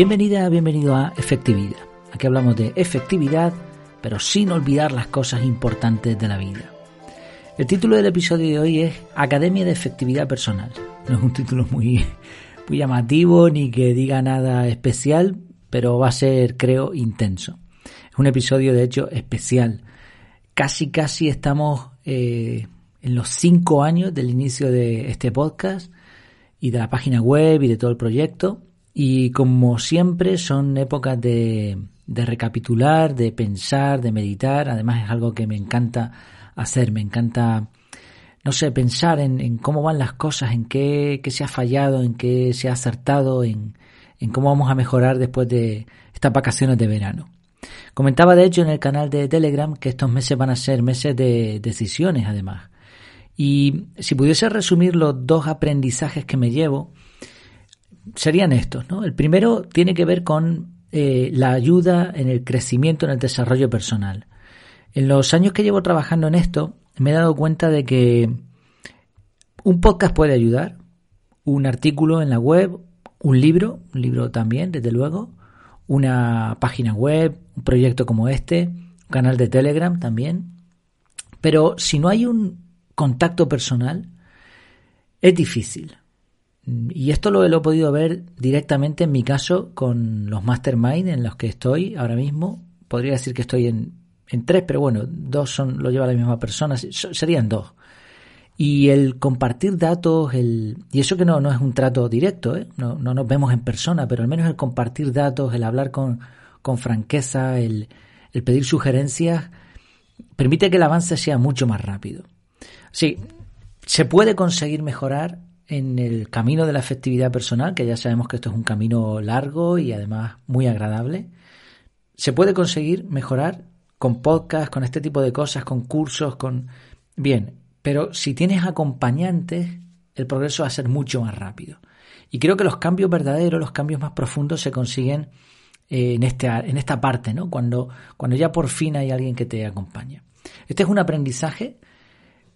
Bienvenida, bienvenido a Efectividad. Aquí hablamos de efectividad, pero sin olvidar las cosas importantes de la vida. El título del episodio de hoy es Academia de Efectividad Personal. No es un título muy, muy llamativo ni que diga nada especial, pero va a ser, creo, intenso. Es un episodio, de hecho, especial. Casi, casi estamos eh, en los cinco años del inicio de este podcast y de la página web y de todo el proyecto. Y como siempre son épocas de, de recapitular, de pensar, de meditar. Además es algo que me encanta hacer, me encanta, no sé, pensar en, en cómo van las cosas, en qué, se ha fallado, en qué se ha acertado, en, en cómo vamos a mejorar después de estas vacaciones de verano. Comentaba de hecho en el canal de Telegram que estos meses van a ser meses de decisiones además. Y si pudiese resumir los dos aprendizajes que me llevo, serían estos. ¿no? El primero tiene que ver con eh, la ayuda en el crecimiento, en el desarrollo personal. En los años que llevo trabajando en esto, me he dado cuenta de que un podcast puede ayudar, un artículo en la web, un libro, un libro también, desde luego, una página web, un proyecto como este, un canal de Telegram también. Pero si no hay un contacto personal, es difícil. Y esto lo, he podido ver directamente en mi caso con los mastermind en los que estoy ahora mismo. Podría decir que estoy en, en tres, pero bueno, dos son, lo lleva la misma persona, serían dos. Y el compartir datos, el, y eso que no, no es un trato directo, ¿eh? no, no nos vemos en persona, pero al menos el compartir datos, el hablar con, con franqueza, el, el pedir sugerencias, permite que el avance sea mucho más rápido. Sí, se puede conseguir mejorar en el camino de la efectividad personal, que ya sabemos que esto es un camino largo y además muy agradable. Se puede conseguir mejorar con podcasts, con este tipo de cosas, con cursos, con... Bien, pero si tienes acompañantes, el progreso va a ser mucho más rápido. Y creo que los cambios verdaderos, los cambios más profundos se consiguen eh, en, este, en esta parte, ¿no? Cuando, cuando ya por fin hay alguien que te acompaña. Este es un aprendizaje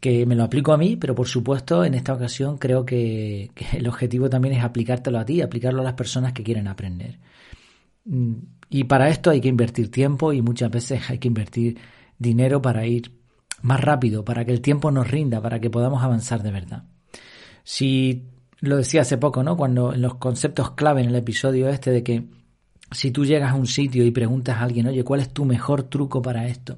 que me lo aplico a mí, pero por supuesto en esta ocasión creo que, el objetivo también es aplicártelo a ti, aplicarlo a las personas que quieren aprender. Mm, y para esto hay que invertir tiempo y muchas veces hay que invertir dinero para ir más rápido, para que el tiempo nos rinda, para que podamos avanzar de verdad. Si lo decía hace poco, ¿no? Cuando en los conceptos clave en el episodio este de que si tú llegas a un sitio y preguntas a alguien, oye, ¿cuál es tu mejor truco para esto?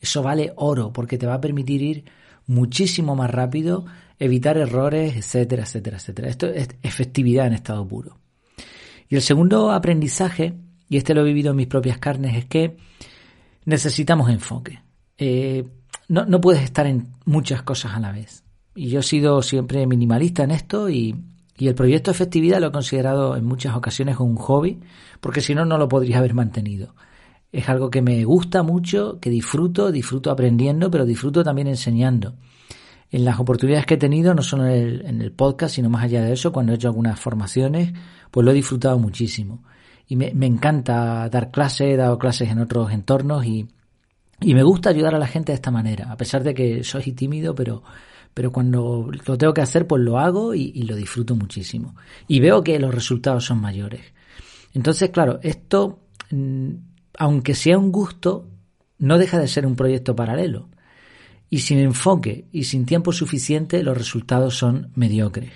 Eso vale oro porque te va a permitir ir muchísimo más rápido, evitar errores, etcétera, etcétera, etcétera. Esto es efectividad en estado puro. Y el segundo aprendizaje y este lo he vivido en mis propias carnes, es que necesitamos enfoque. Eh, no, no, puedes estar en muchas cosas a la vez. Y yo he sido siempre minimalista en esto y, y el proyecto efectividad lo he considerado en muchas ocasiones un hobby, porque si no, no lo podría haber mantenido. Es algo que me gusta mucho, que disfruto, disfruto aprendiendo, pero disfruto también enseñando. En las oportunidades que he tenido, no solo en el, en el podcast, sino más allá de eso, cuando he hecho algunas formaciones, pues lo he disfrutado muchísimo y me, encanta dar clases, he dado clases en otros entornos y, y, me gusta ayudar a la gente de esta manera, a pesar de que soy tímido, pero, pero cuando lo tengo que hacer, pues lo hago y, y lo disfruto muchísimo. Y veo que los resultados son mayores. Entonces, claro, esto, mm, aunque sea un gusto, no deja de ser un proyecto paralelo. Y sin enfoque y sin tiempo suficiente, los resultados son mediocres.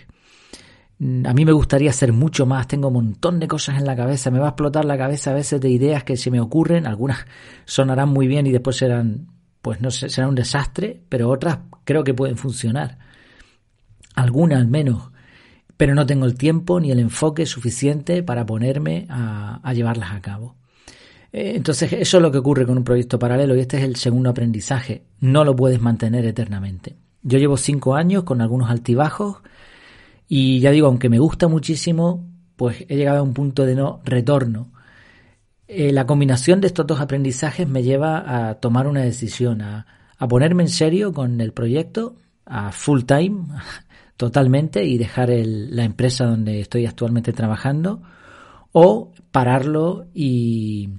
Mm, a mí me gustaría hacer mucho más, tengo un montón de cosas en la cabeza, me va a explotar la cabeza a veces de ideas que se me ocurren, algunas sonarán muy bien y después serán, pues no sé, serán un desastre, pero otras creo que pueden funcionar. Algunas al menos, pero no tengo el tiempo ni el enfoque suficiente para ponerme a llevarlas a cabo. Eh, entonces, eso es lo que ocurre con un proyecto paralelo y este es el segundo aprendizaje. No lo puedes mantener eternamente. Yo llevo cinco años con algunos altibajos, y ya digo, aunque me gusta muchísimo, pues he llegado a un punto de no retorno. Eh, la combinación de estos dos aprendizajes me lleva a tomar una decisión, a, a ponerme en serio con el proyecto, a full time, totalmente, y dejar el, la empresa donde estoy actualmente trabajando, o pararlo y,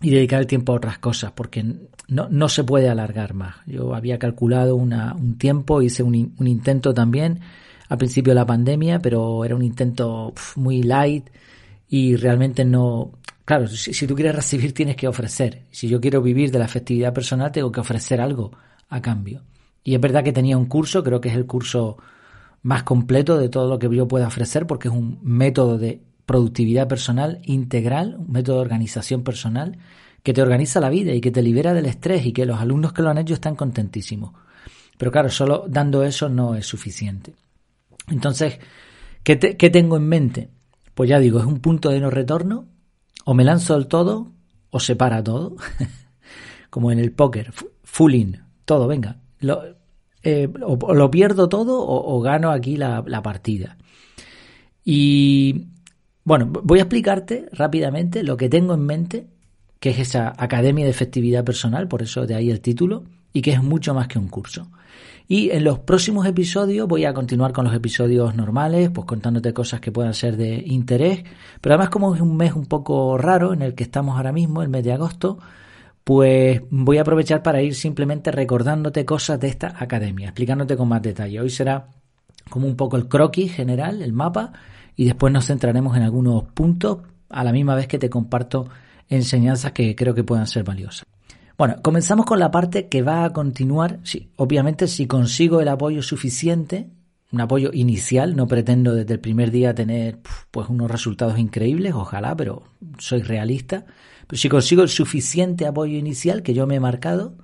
y dedicar el tiempo a otras cosas, porque no, no se puede alargar más. Yo había calculado una, un tiempo, hice un, un intento también, al principio de la pandemia, pero era un intento muy light y realmente no... Claro, si, tú quieres recibir tienes que ofrecer. Si yo quiero vivir de la efectividad personal tengo que ofrecer algo a cambio. Y es verdad que tenía un curso, creo que es el curso más completo de todo lo que yo pueda ofrecer porque es un método de productividad personal integral, un método de organización personal que te organiza la vida y que te libera del estrés y que los alumnos que lo han hecho están contentísimos. Pero claro, solo dando eso no es suficiente. Entonces, ¿qué, ¿qué, tengo en mente? Pues ya digo, es un punto de no retorno, o me lanzo del todo, o se para todo, como en el póker, full in, todo, venga. Eh, o, lo pierdo todo o, gano aquí la, la partida. Y bueno, voy a explicarte rápidamente lo que tengo en mente, que es esa Academia de Efectividad Personal, por eso de ahí el título, y que es mucho más que un curso. Y en los próximos episodios voy a continuar con los episodios normales, pues contándote cosas que puedan ser de interés. Pero además como es un mes un poco raro en el que estamos ahora mismo, el mes de agosto, pues voy a aprovechar para ir simplemente recordándote cosas de esta academia, explicándote con más detalle. Hoy será como un poco el croquis general, el mapa, y después nos centraremos en algunos puntos a la misma vez que te comparto enseñanzas que creo que puedan ser valiosas. Bueno, comenzamos con la parte que va a continuar. Sí, obviamente, si consigo el apoyo suficiente, un apoyo inicial, no pretendo desde el primer día tener pues unos resultados increíbles, ojalá, pero soy realista. Pero si consigo el suficiente apoyo inicial que yo me he marcado,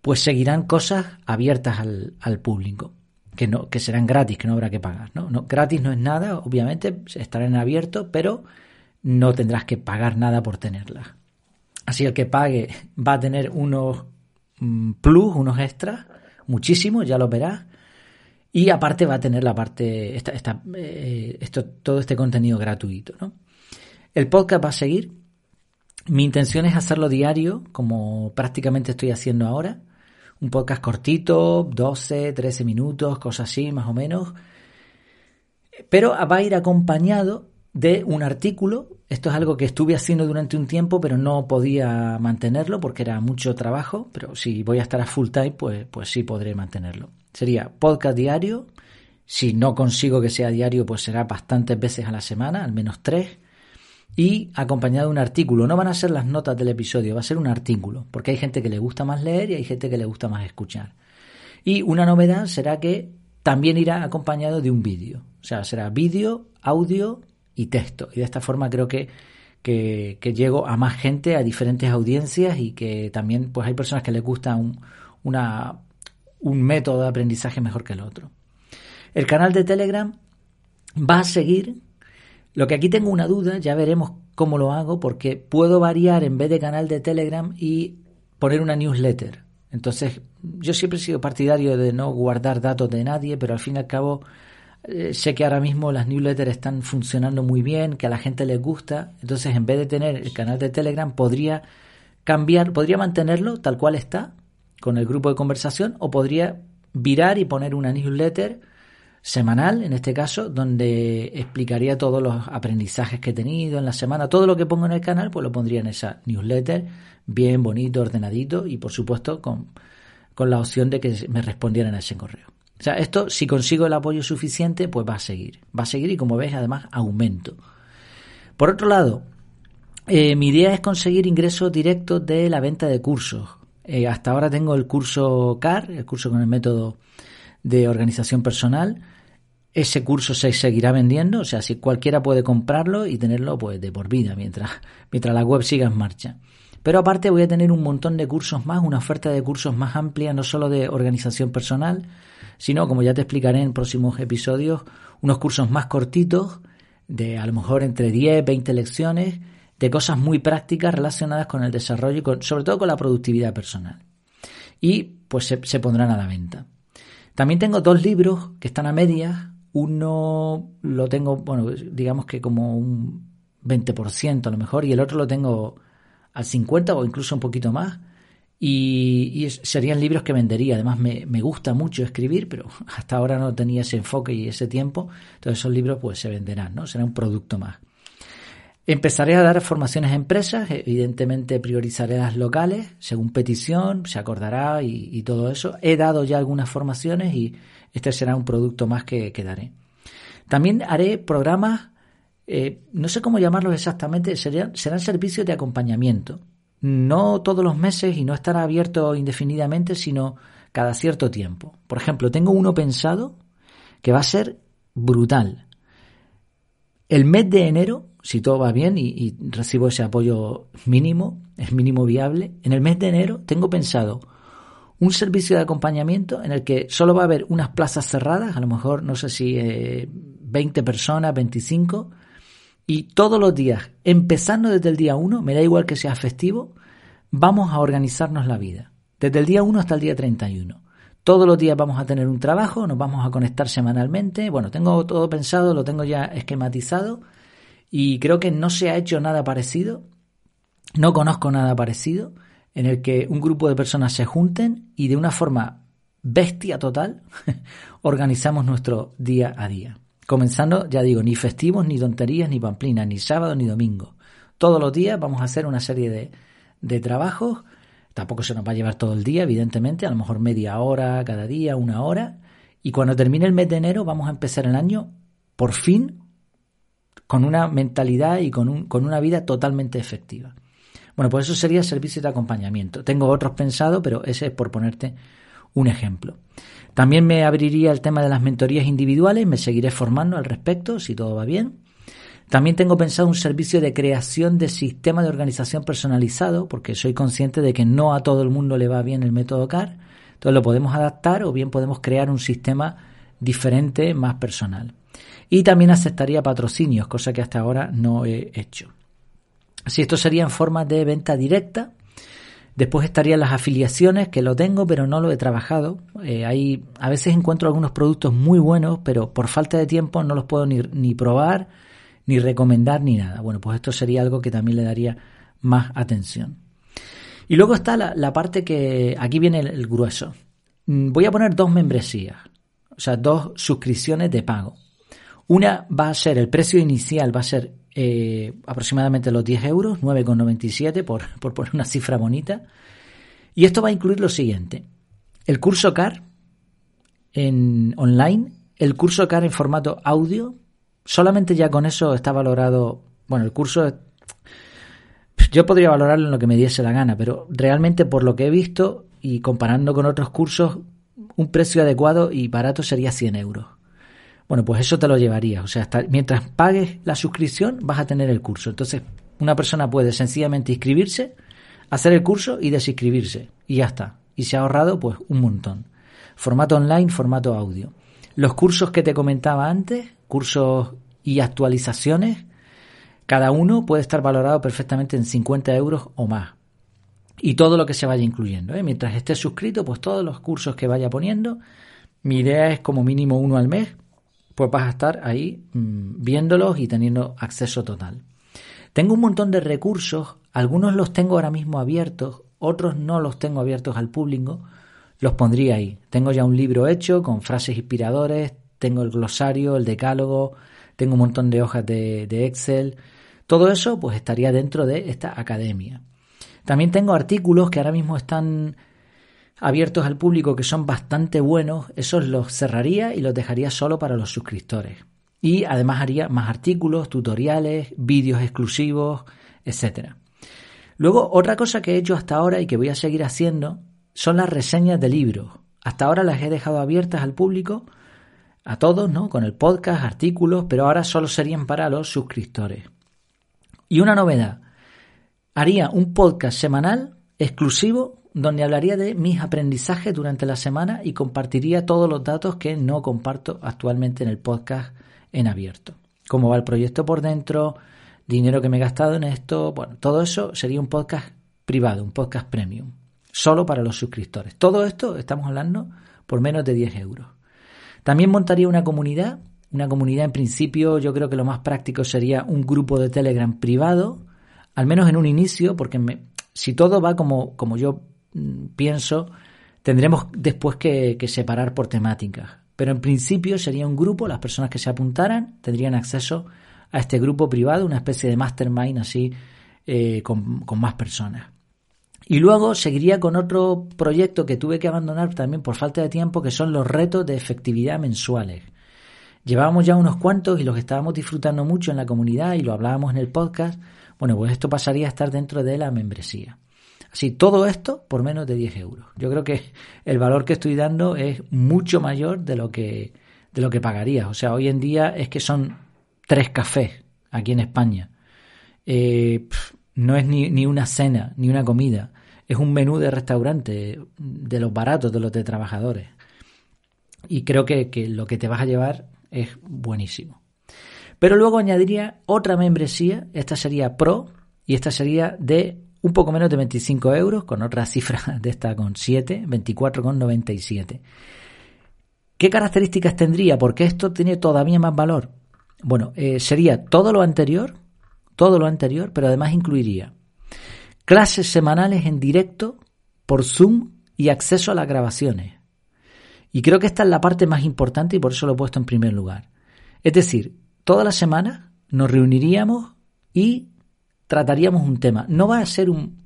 pues seguirán cosas abiertas al, al público, que no, que serán gratis, que no habrá que pagar. ¿no? No, gratis no es nada, obviamente, estarán abiertos, pero no tendrás que pagar nada por tenerlas. Así el que pague va a tener unos mm, plus, unos extras, muchísimos, ya lo verás. Y aparte va a tener la parte, esta, esta, eh, esto, todo este contenido gratuito. ¿no? El podcast va a seguir. Mi intención es hacerlo diario, como prácticamente estoy haciendo ahora. Un podcast cortito, 12, 13 minutos, cosas así, más o menos. Pero va a ir acompañado de un artículo. Esto es algo que estuve haciendo durante un tiempo, pero no podía mantenerlo porque era mucho trabajo. Pero si voy a estar a full time, pues, pues sí podré mantenerlo. Sería podcast diario. Si no consigo que sea diario, pues será bastantes veces a la semana, al menos tres. Y acompañado de un artículo. No van a ser las notas del episodio, va a ser un artículo. Porque hay gente que le gusta más leer y hay gente que le gusta más escuchar. Y una novedad será que también irá acompañado de un vídeo. O sea, será vídeo, audio y texto. Y de esta forma creo que, que, llego a más gente, a diferentes audiencias y que también pues hay personas que les gusta un, una, un método de aprendizaje mejor que el otro. El canal de Telegram va a seguir. Lo que aquí tengo una duda, ya veremos cómo lo hago, porque puedo variar en vez de canal de Telegram y poner una newsletter. Entonces, yo siempre he sido partidario de no guardar datos de nadie, pero al fin y al cabo eh, sé que ahora mismo las newsletters están funcionando muy bien, que a la gente les gusta. Entonces, en vez de tener el canal de Telegram, podría cambiar, podría mantenerlo tal cual está, con el grupo de conversación, o podría virar y poner una newsletter semanal, en este caso, donde explicaría todos los aprendizajes que he tenido en la semana. Todo lo que pongo en el canal, pues lo pondría en esa newsletter, bien bonito, ordenadito y, por supuesto, con, con la opción de que me respondieran a ese correo. O sea, esto, si consigo el apoyo suficiente, pues va a seguir. Va a seguir y como ves, además, aumento. Por otro lado, eh, mi idea es conseguir ingresos directos de la venta de cursos. Eh, hasta ahora tengo el curso CAR, el curso con el método de organización personal. Ese curso se seguirá vendiendo, o sea, si cualquiera puede comprarlo y tenerlo pues de por vida mientras, mientras la web siga en marcha. Pero aparte voy a tener un montón de cursos más, una oferta de cursos más amplia, no solo de organización personal, sino, como ya te explicaré en próximos episodios, unos cursos más cortitos, de a lo mejor entre 10, 20 lecciones, de cosas muy prácticas relacionadas con el desarrollo y sobre todo con la productividad personal. Y pues se, pondrán a la venta. También tengo dos libros que están a medias. Uno lo tengo, bueno, digamos que como un 20% a lo mejor, y el otro lo tengo al 50 o incluso un poquito más. Y, serían libros que vendería. Además, me, gusta mucho escribir, pero hasta ahora no tenía ese enfoque y ese tiempo. Entonces, esos libros pues se venderán, ¿no? Será un producto más. Empezaré a dar formaciones a empresas, evidentemente priorizaré las locales, según petición, se acordará y, todo eso. He dado ya algunas formaciones y este será un producto más que, daré. También haré programas eh, no sé cómo llamarlos exactamente, serán, serán servicios de acompañamiento. No todos los meses y no estará abierto indefinidamente, sino cada cierto tiempo. Por ejemplo, tengo uno pensado que va a ser brutal. El mes de enero, si todo va bien y, recibo ese apoyo mínimo, es mínimo viable, en el mes de enero tengo pensado un servicio de acompañamiento en el que solo va a haber unas plazas cerradas, a lo mejor no sé si 20 eh, personas, 25, y todos los días, empezando desde el día 1, me da igual que sea festivo, vamos a organizarnos la vida, desde el día 1 hasta el día 31. Todos los días vamos a tener un trabajo, nos vamos a conectar semanalmente. Bueno, tengo todo pensado, lo tengo ya esquematizado y creo que no se ha hecho nada parecido. No conozco nada parecido en el que un grupo de personas se junten y de una forma bestia total organizamos nuestro día a día. Comenzando, ya digo, ni festivos, ni tonterías, ni pamplinas, ni sábado, ni domingo. Todos los días vamos a hacer una serie de, de trabajos. Tampoco se nos va a llevar todo el día, evidentemente, a lo mejor media hora cada día, una hora. Y cuando termine el mes de enero vamos a empezar el año, por fin, con una mentalidad y con, un, con una vida totalmente efectiva. Bueno, pues eso sería servicio de acompañamiento. Tengo otros pensados, pero ese es por ponerte un ejemplo. También me abriría el tema de las mentorías individuales, me seguiré formando al respecto, si todo va bien. También tengo pensado un servicio de creación de sistema de organización personalizado, porque soy consciente de que no a todo el mundo le va bien el método CAR. Entonces lo podemos adaptar o bien podemos crear un sistema diferente, más personal. Y también aceptaría patrocinios, cosa que hasta ahora no he hecho. Si esto sería en forma de venta directa, Después estarían las afiliaciones, que lo tengo, pero no lo he trabajado. Eh, a veces encuentro algunos productos muy buenos, pero por falta de tiempo no los puedo ni, ni probar, ni recomendar, ni nada. Bueno, pues esto sería algo que también le daría más atención. Y luego está la, parte que aquí viene el, grueso. Mm, voy a poner dos membresías, o sea, dos suscripciones de pago. Una va a ser, el precio inicial va a ser eh, aproximadamente los 10 euros, 9,97 por, por poner una cifra bonita. Y esto va a incluir lo siguiente. El curso CAR en online, el curso CAR en formato audio, solamente ya con eso está valorado, bueno, el curso yo podría valorarlo en lo que me diese la gana, pero realmente por lo que he visto y comparando con otros cursos, un precio adecuado y barato sería 100 euros. Bueno, pues eso te lo llevaría. O sea, hasta, mientras pagues la suscripción vas a tener el curso. Entonces, una persona puede sencillamente inscribirse, hacer el curso y desinscribirse. Y ya está. Y se ha ahorrado pues un montón. Formato online, formato audio. Los cursos que te comentaba antes, cursos y actualizaciones, cada uno puede estar valorado perfectamente en 50 euros o más. Y todo lo que se vaya incluyendo. ¿eh? Mientras estés suscrito, pues todos los cursos que vaya poniendo. Mi idea es como mínimo uno al mes pues vas a estar ahí mm, viéndolos y teniendo acceso total. Tengo un montón de recursos, algunos los tengo ahora mismo abiertos, otros no los tengo abiertos al público, los pondría ahí. Tengo ya un libro hecho con frases inspiradores, tengo el glosario, el decálogo, tengo un montón de hojas de, de Excel. Todo eso pues estaría dentro de esta academia. También tengo artículos que ahora mismo están abiertos al público que son bastante buenos, esos los cerraría y los dejaría solo para los suscriptores. Y además haría más artículos, tutoriales, vídeos exclusivos, etc. Luego, otra cosa que he hecho hasta ahora y que voy a seguir haciendo son las reseñas de libros. Hasta ahora las he dejado abiertas al público, a todos, ¿no? Con el podcast, artículos, pero ahora solo serían para los suscriptores. Y una novedad, haría un podcast semanal exclusivo donde hablaría de mis aprendizajes durante la semana y compartiría todos los datos que no comparto actualmente en el podcast en abierto. Cómo va el proyecto por dentro, dinero que me he gastado en esto, bueno, todo eso sería un podcast privado, un podcast premium, solo para los suscriptores. Todo esto estamos hablando por menos de 10 euros. También montaría una comunidad, una comunidad en principio yo creo que lo más práctico sería un grupo de Telegram privado, al menos en un inicio, porque si todo va como, como yo pienso, tendremos después que, separar por temáticas. Pero en principio sería un grupo, las personas que se apuntaran tendrían acceso a este grupo privado, una especie de mastermind así eh, con, con, más personas. Y luego seguiría con otro proyecto que tuve que abandonar también por falta de tiempo, que son los retos de efectividad mensuales. Llevábamos ya unos cuantos y los estábamos disfrutando mucho en la comunidad y lo hablábamos en el podcast. Bueno, pues esto pasaría a estar dentro de la membresía. Así, todo esto por menos de 10 euros. Yo creo que el valor que estoy dando es mucho mayor de lo que, de lo que pagaría. O sea, hoy en día es que son tres cafés aquí en España. Eh, no es ni, ni una cena, ni una comida. Es un menú de restaurante, de los baratos, de los de trabajadores. Y creo que, que lo que te vas a llevar es buenísimo. Pero luego añadiría otra membresía, esta sería Pro y esta sería de un poco menos de 25 euros, con otra cifra de esta con 7, 24,97. ¿Qué características tendría? Porque esto tiene todavía más valor. Bueno, eh, sería todo lo anterior, todo lo anterior, pero además incluiría clases semanales en directo por Zoom y acceso a las grabaciones. Y creo que esta es la parte más importante y por eso lo he puesto en primer lugar. Es decir, toda la semana nos reuniríamos y trataríamos un tema. No va a ser un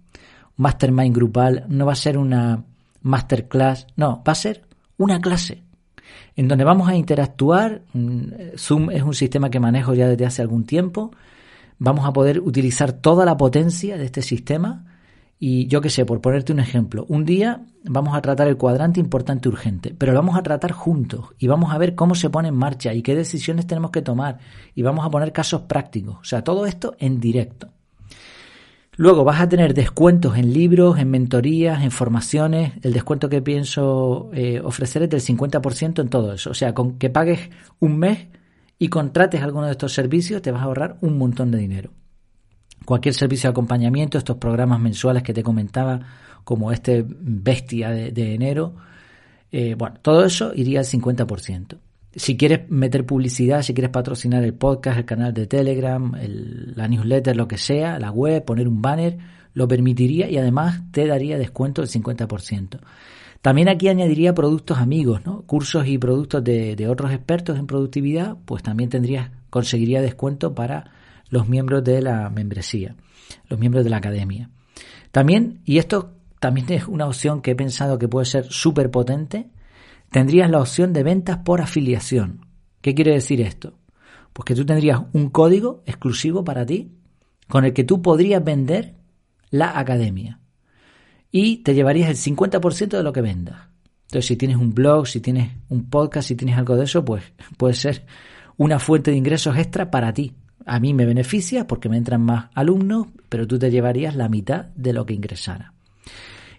mastermind grupal, no va a ser una masterclass, no, va a ser una clase en donde vamos a interactuar. Mm, Zoom es un sistema que manejo ya desde hace algún tiempo. Vamos a poder utilizar toda la potencia de este sistema. Y yo qué sé, por ponerte un ejemplo, un día vamos a tratar el cuadrante importante urgente, pero lo vamos a tratar juntos y vamos a ver cómo se pone en marcha y qué decisiones tenemos que tomar y vamos a poner casos prácticos. O sea, todo esto en directo. Luego vas a tener descuentos en libros, en mentorías, en formaciones. El descuento que pienso eh, ofrecer es del 50% en todo eso. O sea, con que pagues un mes y contrates alguno de estos servicios, te vas a ahorrar un montón de dinero. Cualquier servicio de acompañamiento, estos programas mensuales que te comentaba, como este bestia de, enero, eh, bueno, todo eso iría al 50% si quieres meter publicidad, si quieres patrocinar el podcast, el canal de Telegram, la newsletter, lo que sea, la web, poner un banner, lo permitiría y además te daría descuento del 50%. También aquí añadiría productos amigos, ¿no? cursos y productos de, otros expertos en productividad, pues también tendrías, conseguiría descuento para los miembros de la membresía, los miembros de la academia. También, y esto también es una opción que he pensado que puede ser súper potente, tendrías la opción de ventas por afiliación. ¿Qué quiere decir esto? Pues que tú tendrías un código exclusivo para ti con el que tú podrías vender la academia y te llevarías el 50% de lo que vendas. Entonces, si tienes un blog, si tienes un podcast, si tienes algo de eso, pues puede ser una fuente de ingresos extra para ti. A mí me beneficia porque me entran más alumnos, pero tú te llevarías la mitad de lo que ingresara.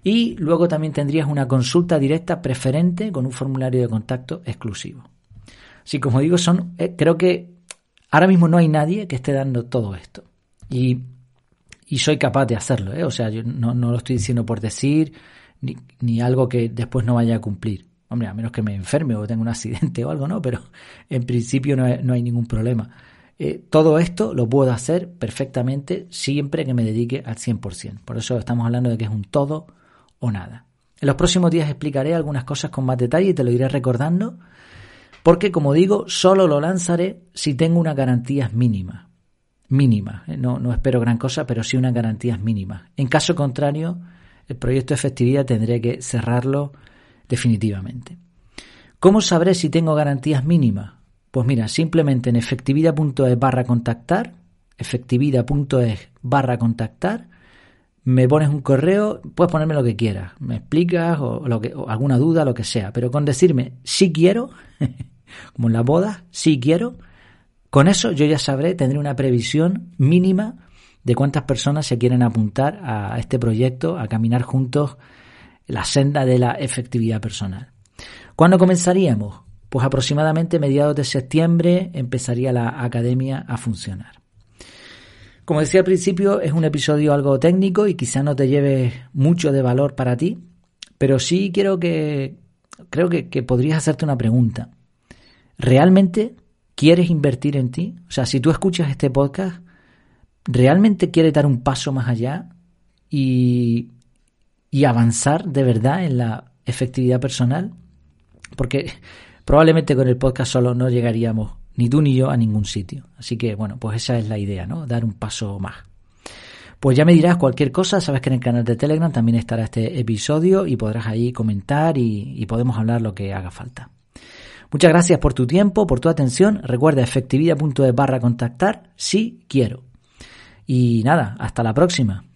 Y luego también tendrías una consulta directa preferente con un formulario de contacto exclusivo. Así como digo, son, eh, creo que ahora mismo no hay nadie que esté dando todo esto. Y, y soy capaz de hacerlo, ¿eh? o sea, yo no, no, lo estoy diciendo por decir, ni, ni algo que después no vaya a cumplir. Hombre, a menos que me enferme o tenga un accidente o algo, ¿no? Pero en principio no no hay ningún problema. Eh, todo esto lo puedo hacer perfectamente siempre que me dedique al 100%. Por eso estamos hablando de que es un todo o nada. En los próximos días explicaré algunas cosas con más detalle y te lo iré recordando, porque como digo, solo lo lanzaré si tengo unas garantías mínimas. Mínimas, ¿eh? no, no espero gran cosa, pero sí unas garantías mínimas. En caso contrario, el proyecto de efectividad tendré que cerrarlo definitivamente. ¿Cómo sabré si tengo garantías mínimas? Pues mira, simplemente en efectividad.es barra contactar, efectividad.es barra contactar, me pones un correo, puedes ponerme lo que quieras, me explicas o, lo que, alguna duda, lo que sea, pero con decirme si quiero, como en la boda, si quiero, con eso yo ya sabré, tendré una previsión mínima de cuántas personas se quieren apuntar a este proyecto, a caminar juntos la senda de la efectividad personal. ¿Cuándo comenzaríamos? Pues aproximadamente mediados de septiembre empezaría la academia a funcionar. Como decía al principio, es un episodio algo técnico y quizá no te lleve mucho de valor para ti, pero sí quiero que, creo que, que podrías hacerte una pregunta. ¿Realmente quieres invertir en ti? O sea, si tú escuchas este podcast, ¿realmente quieres dar un paso más allá y, y avanzar de verdad en la efectividad personal? Porque probablemente con el podcast solo no llegaríamos ni tú ni yo a ningún sitio. Así que bueno, pues esa es la idea, ¿no? Dar un paso más. Pues ya me dirás cualquier cosa, sabes que en el canal de Telegram también estará este episodio y podrás ahí comentar y, podemos hablar lo que haga falta. Muchas gracias por tu tiempo, por tu atención. Recuerda efectividad.es barra contactar si quiero. Y nada, hasta la próxima.